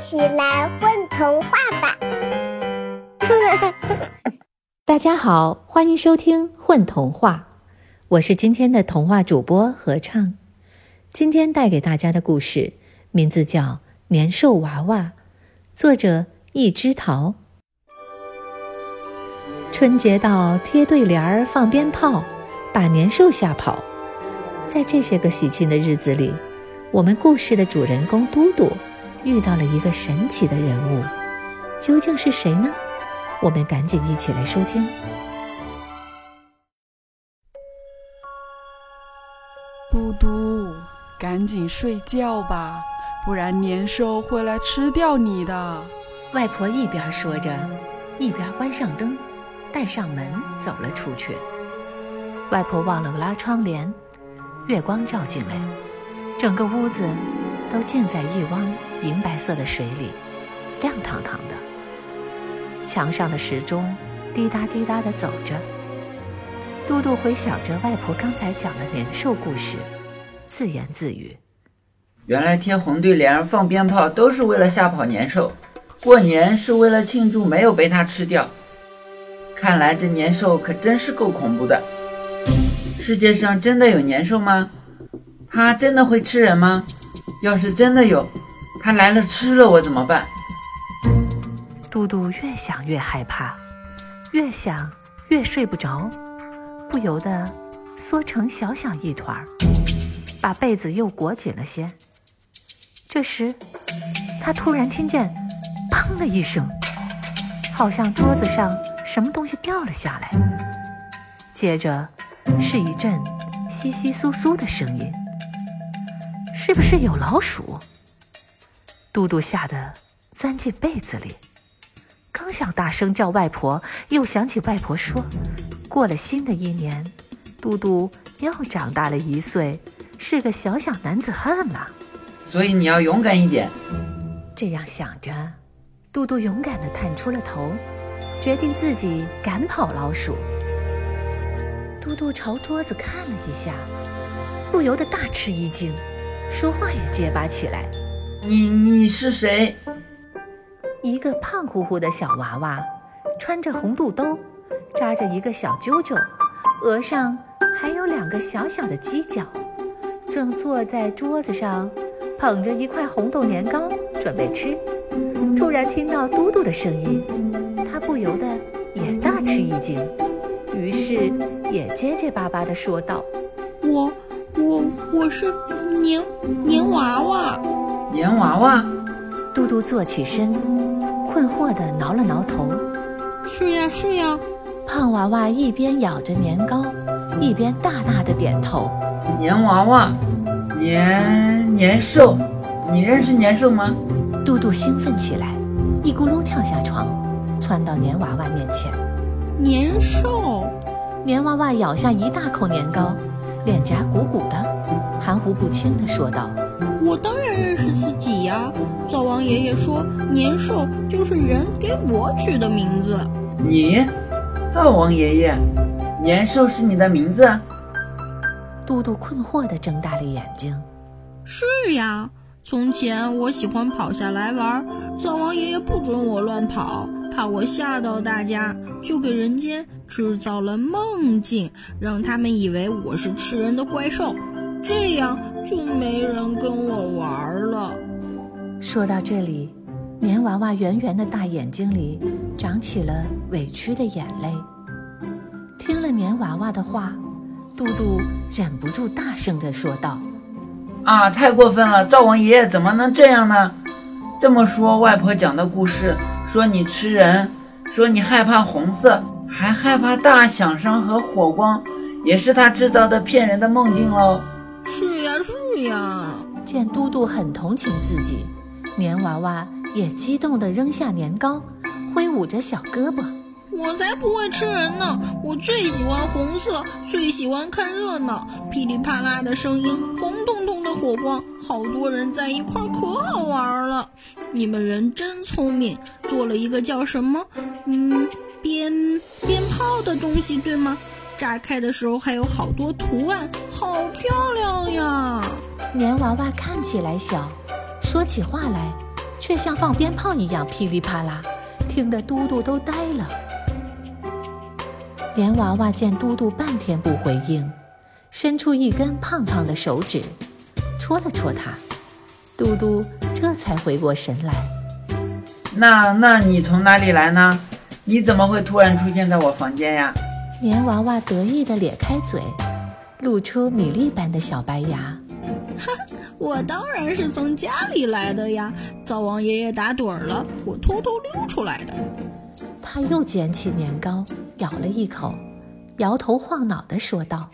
起来混童话吧！大家好，欢迎收听《混童话》，我是今天的童话主播合唱。今天带给大家的故事名字叫《年兽娃娃》，作者一枝桃。春节到，贴对联儿，放鞭炮，把年兽吓跑。在这些个喜庆的日子里，我们故事的主人公嘟嘟遇到了一个神奇的人物，究竟是谁呢？我们赶紧一起来收听。嘟嘟，赶紧睡觉吧，不然年兽会来吃掉你的。外婆一边说着，一边关上灯，带上门走了出去。外婆忘了拉窗帘。月光照进来，整个屋子都浸在一汪银白色的水里，亮堂堂的。墙上的时钟滴答滴答地走着。嘟嘟回想着外婆刚才讲的年兽故事，自言自语：“原来贴红对联、放鞭炮都是为了吓跑年兽，过年是为了庆祝没有被它吃掉。看来这年兽可真是够恐怖的。”世界上真的有年兽吗？它真的会吃人吗？要是真的有，它来了吃了我怎么办？嘟嘟越想越害怕，越想越睡不着，不由得缩成小小一团儿，把被子又裹紧了些。这时，他突然听见“砰”的一声，好像桌子上什么东西掉了下来，接着。是一阵窸窸窣窣的声音，是不是有老鼠？嘟嘟吓得钻进被子里，刚想大声叫外婆，又想起外婆说，过了新的一年，嘟嘟又长大了一岁，是个小小男子汉了。所以你要勇敢一点。这样想着，嘟嘟勇敢地探出了头，决定自己赶跑老鼠。嘟嘟朝桌子看了一下，不由得大吃一惊，说话也结巴起来：“你你是谁？”一个胖乎乎的小娃娃，穿着红肚兜，扎着一个小揪揪，额上还有两个小小的犄角，正坐在桌子上，捧着一块红豆年糕准备吃。突然听到嘟嘟的声音，他不由得也大吃一惊。于是也结结巴巴地说道：“我我我是年年娃娃，年娃娃。”嘟嘟坐起身，困惑地挠了挠头：“是呀是呀。”胖娃娃一边咬着年糕，一边大大的点头：“年娃娃，年年兽，你认识年兽吗？”嘟嘟兴奋起来，一咕噜跳下床，窜到年娃娃面前。年兽，年娃娃咬下一大口年糕，脸颊鼓鼓的，含糊不清地说道：“我当然认识自己呀，灶王爷爷说年兽就是人给我取的名字。”你，灶王爷爷，年兽是你的名字？嘟嘟困惑地睁大了眼睛。是呀，从前我喜欢跑下来玩，灶王爷爷不准我乱跑。怕我吓到大家，就给人间制造了梦境，让他们以为我是吃人的怪兽，这样就没人跟我玩了。说到这里，棉娃娃圆圆的大眼睛里长起了委屈的眼泪。听了棉娃娃的话，嘟嘟忍不住大声地说道：“啊，太过分了！灶王爷爷怎么能这样呢？这么说，外婆讲的故事……”说你吃人，说你害怕红色，还害怕大响声和火光，也是他制造的骗人的梦境喽。是呀是呀，见嘟嘟很同情自己，年娃娃也激动地扔下年糕，挥舞着小胳膊。我才不会吃人呢！我最喜欢红色，最喜欢看热闹，噼里啪啦的声音，红彤彤的火光，好多人在一块儿，可好玩了。你们人真聪明，做了一个叫什么？嗯，鞭鞭炮的东西，对吗？炸开的时候还有好多图案，好漂亮呀！棉娃娃看起来小，说起话来却像放鞭炮一样噼里啪啦，听得嘟嘟都呆了。棉娃娃见嘟嘟半天不回应，伸出一根胖胖的手指，戳了戳他，嘟嘟这才回过神来。那那你从哪里来呢？你怎么会突然出现在我房间呀？年娃娃得意的咧开嘴，露出米粒般的小白牙。我当然是从家里来的呀！灶王爷爷打盹了，我偷偷溜出来的。他又捡起年糕，咬了一口，摇头晃脑地说道：“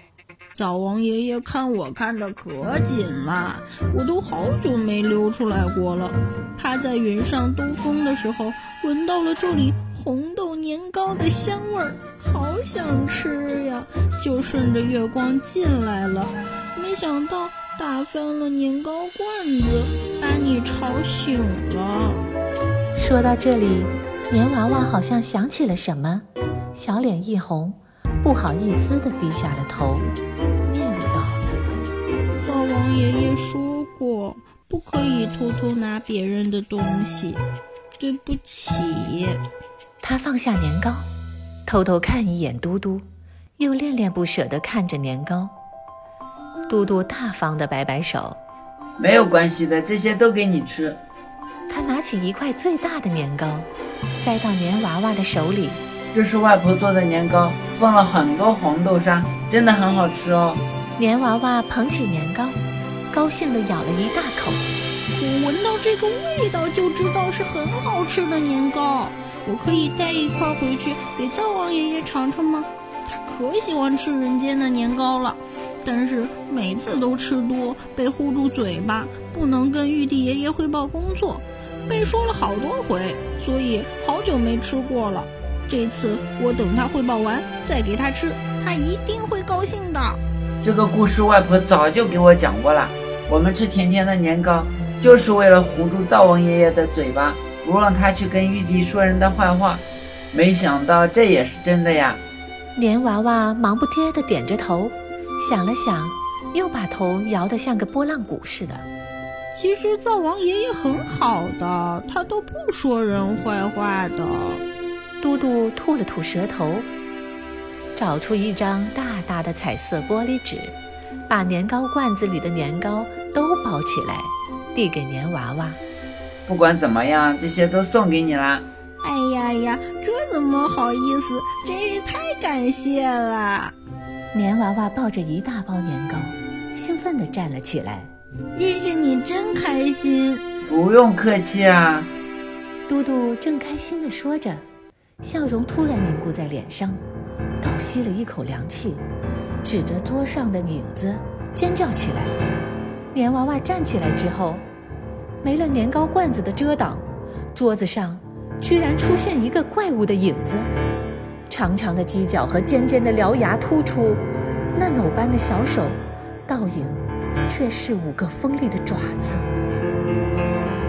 灶王爷爷看我看得可紧了，我都好久没溜出来过了。趴在云上兜风的时候，闻到了这里红豆年糕的香味儿，好想吃呀，就顺着月光进来了。没想到……”打翻了年糕罐子，把你吵醒了。说到这里，年娃娃好像想起了什么，小脸一红，不好意思地低下了头，：“王爷爷说过，不可以偷偷拿别人的东西，对不起。”他放下年糕，偷偷看一眼嘟嘟，又恋恋不舍地看着年糕。嘟嘟大方地摆摆手，没有关系的，这些都给你吃。他拿起一块最大的年糕，塞到年娃娃的手里。这是外婆做的年糕，放了很多红豆沙，真的很好吃哦。年娃娃捧起年糕，高兴地咬了一大口。我闻到这个味道就知道是很好吃的年糕。我可以带一块回去给灶王爷爷尝尝吗？他可喜欢吃人间的年糕了。但是每次都吃多，被护住嘴巴，不能跟玉帝爷爷汇报工作，被说了好多回，所以好久没吃过了。这次我等他汇报完再给他吃，他一定会高兴的。这个故事外婆早就给我讲过了。我们吃甜甜的年糕，就是为了糊住灶王爷爷的嘴巴，不让他去跟玉帝说人的坏话。没想到这也是真的呀！年娃娃忙不迭地点着头。想了想，又把头摇得像个拨浪鼓似的。其实灶王爷爷很好的，他都不说人坏话的。嘟嘟吐了吐舌头，找出一张大大的彩色玻璃纸，把年糕罐子里的年糕都包起来，递给年娃娃。不管怎么样，这些都送给你啦。哎呀呀，这怎么好意思？真是太感谢了。年娃娃抱着一大包年糕，兴奋地站了起来。认识你真开心，不用客气啊。嘟嘟正开心地说着，笑容突然凝固在脸上，倒吸了一口凉气，指着桌上的影子尖叫起来。年娃娃站起来之后，没了年糕罐子的遮挡，桌子上居然出现一个怪物的影子。长长的犄角和尖尖的獠牙突出，嫩藕般的小手，倒影却是五个锋利的爪子。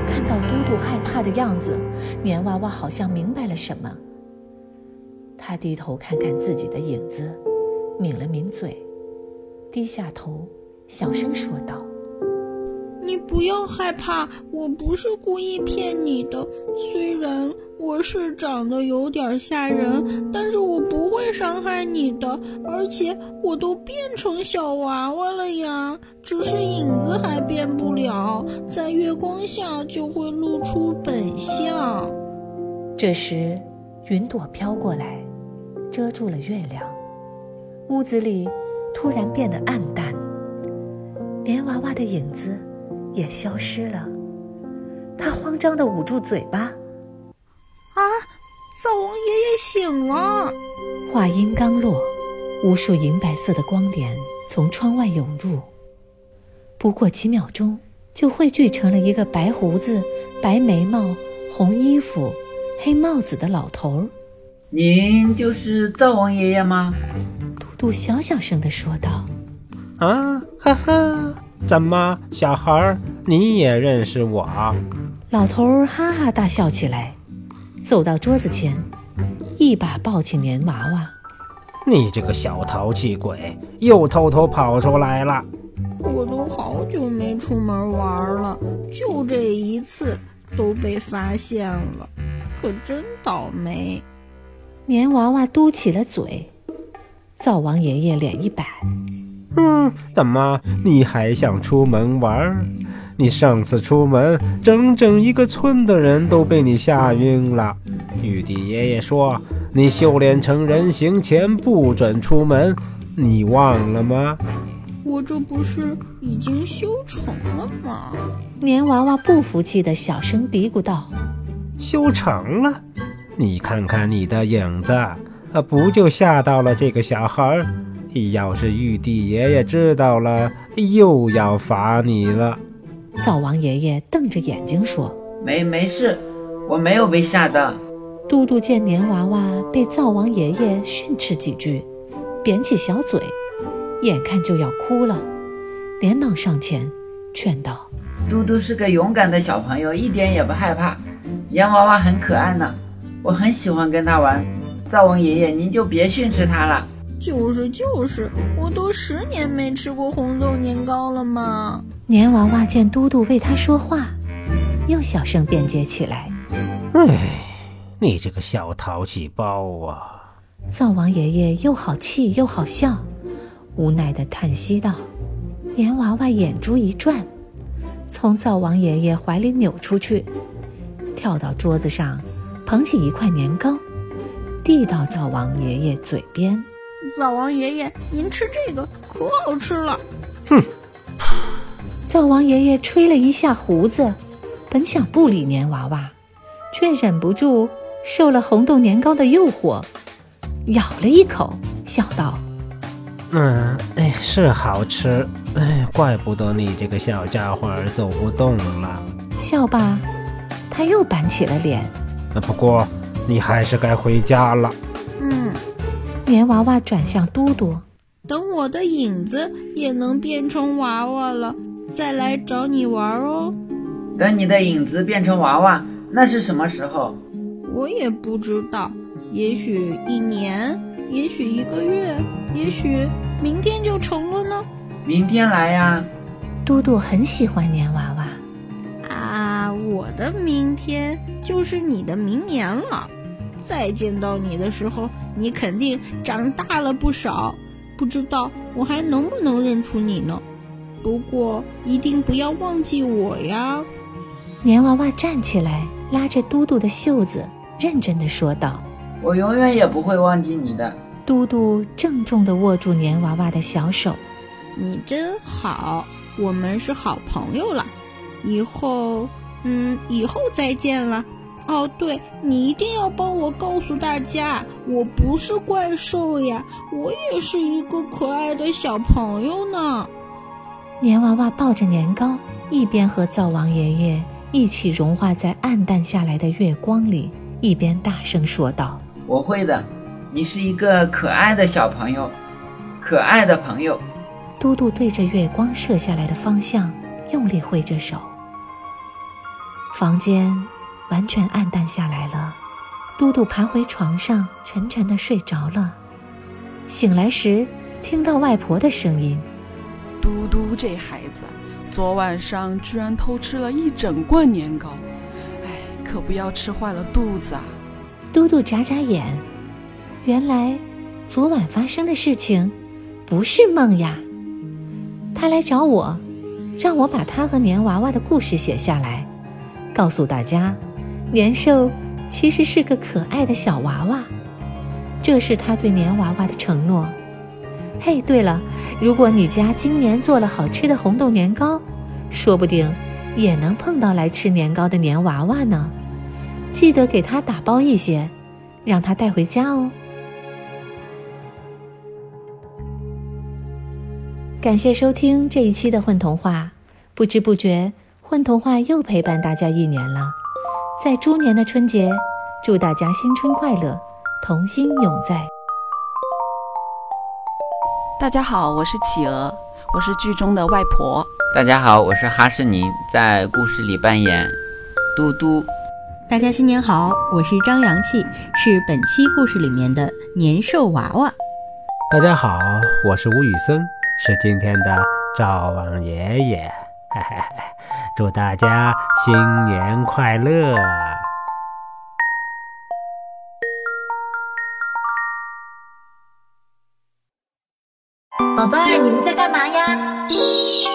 看到嘟嘟害怕的样子，年娃娃好像明白了什么。他低头看看自己的影子，抿了抿嘴，低下头，小声说道。你不要害怕，我不是故意骗你的。虽然我是长得有点吓人，但是我不会伤害你的。而且我都变成小娃娃了呀，只是影子还变不了，在月光下就会露出本相。这时，云朵飘过来，遮住了月亮，屋子里突然变得暗淡，连娃娃的影子。也消失了，他慌张地捂住嘴巴。啊！灶王爷爷醒了。话音刚落，无数银白色的光点从窗外涌入，不过几秒钟就汇聚成了一个白胡子、白眉毛、红衣服、黑帽子的老头儿。您就是灶王爷爷吗？嘟嘟小小声地说道。啊，哈哈。怎么，小孩儿，你也认识我？老头儿哈哈大笑起来，走到桌子前，一把抱起年娃娃。你这个小淘气鬼，又偷偷跑出来了！我都好久没出门玩了，就这一次，都被发现了，可真倒霉。年娃娃嘟起了嘴，灶王爷爷脸一板：“嗯，怎么你还想出门玩？你上次出门，整整一个村的人都被你吓晕了。玉帝爷爷说，你修炼成人形前不准出门，你忘了吗？”我这不是已经修成了吗？年娃娃不服气的小声嘀咕道：“修成了？你看看你的影子，啊，不就吓到了这个小孩？要是玉帝爷爷知道了，又要罚你了。”灶王爷爷瞪着眼睛说：“没没事，我没有被吓到。”嘟嘟见年娃娃被灶王爷爷训斥几句，扁起小嘴。眼看就要哭了，连忙上前劝道：“嘟嘟是个勇敢的小朋友，一点也不害怕。洋娃娃很可爱呢，我很喜欢跟他玩。灶王爷爷，您就别训斥他了。”“就是就是，我都十年没吃过红豆年糕了嘛。”年娃娃见嘟嘟为他说话，又小声辩解起来：“哎，你这个小淘气包啊！”灶王爷爷又好气又好笑。无奈的叹息道：“年娃娃眼珠一转，从灶王爷爷怀里扭出去，跳到桌子上，捧起一块年糕，递到灶王爷爷嘴边。灶王爷爷，您吃这个可好吃了。”哼！灶王爷爷吹了一下胡子，本想不理年娃娃，却忍不住受了红豆年糕的诱惑，咬了一口，笑道。嗯，哎，是好吃，哎，怪不得你这个小家伙走不动了。笑罢，他又板起了脸。不过，你还是该回家了。嗯，棉娃娃转向嘟嘟，等我的影子也能变成娃娃了，再来找你玩哦。等你的影子变成娃娃，那是什么时候？我也不知道，也许一年。也许一个月，也许明天就成了呢。明天来呀！嘟嘟很喜欢棉娃娃。啊，我的明天就是你的明年了。再见到你的时候，你肯定长大了不少。不知道我还能不能认出你呢？不过一定不要忘记我呀！年娃娃站起来，拉着嘟嘟的袖子，认真的说道。我永远也不会忘记你的，嘟嘟郑重的握住年娃娃的小手。你真好，我们是好朋友了。以后，嗯，以后再见了。哦，对，你一定要帮我告诉大家，我不是怪兽呀，我也是一个可爱的小朋友呢。年娃娃抱着年糕，一边和灶王爷爷一起融化在暗淡下来的月光里，一边大声说道。我会的，你是一个可爱的小朋友，可爱的朋友。嘟嘟对着月光射下来的方向用力挥着手，房间完全暗淡下来了。嘟嘟爬回床上，沉沉的睡着了。醒来时，听到外婆的声音：“嘟嘟这孩子，昨晚上居然偷吃了一整罐年糕，哎，可不要吃坏了肚子啊！”嘟嘟眨眨眼，原来昨晚发生的事情不是梦呀。他来找我，让我把他和年娃娃的故事写下来，告诉大家，年兽其实是个可爱的小娃娃。这是他对年娃娃的承诺。嘿，对了，如果你家今年做了好吃的红豆年糕，说不定也能碰到来吃年糕的年娃娃呢。记得给他打包一些，让他带回家哦。感谢收听这一期的《混童话》，不知不觉，《混童话》又陪伴大家一年了。在猪年的春节，祝大家新春快乐，童心永在。大家好，我是企鹅，我是剧中的外婆。大家好，我是哈士尼，在故事里扮演嘟嘟。大家新年好，我是张阳气，是本期故事里面的年兽娃娃。大家好，我是吴宇森，是今天的赵王爷爷。祝大家新年快乐！宝贝儿，你们在干嘛呀？嘘。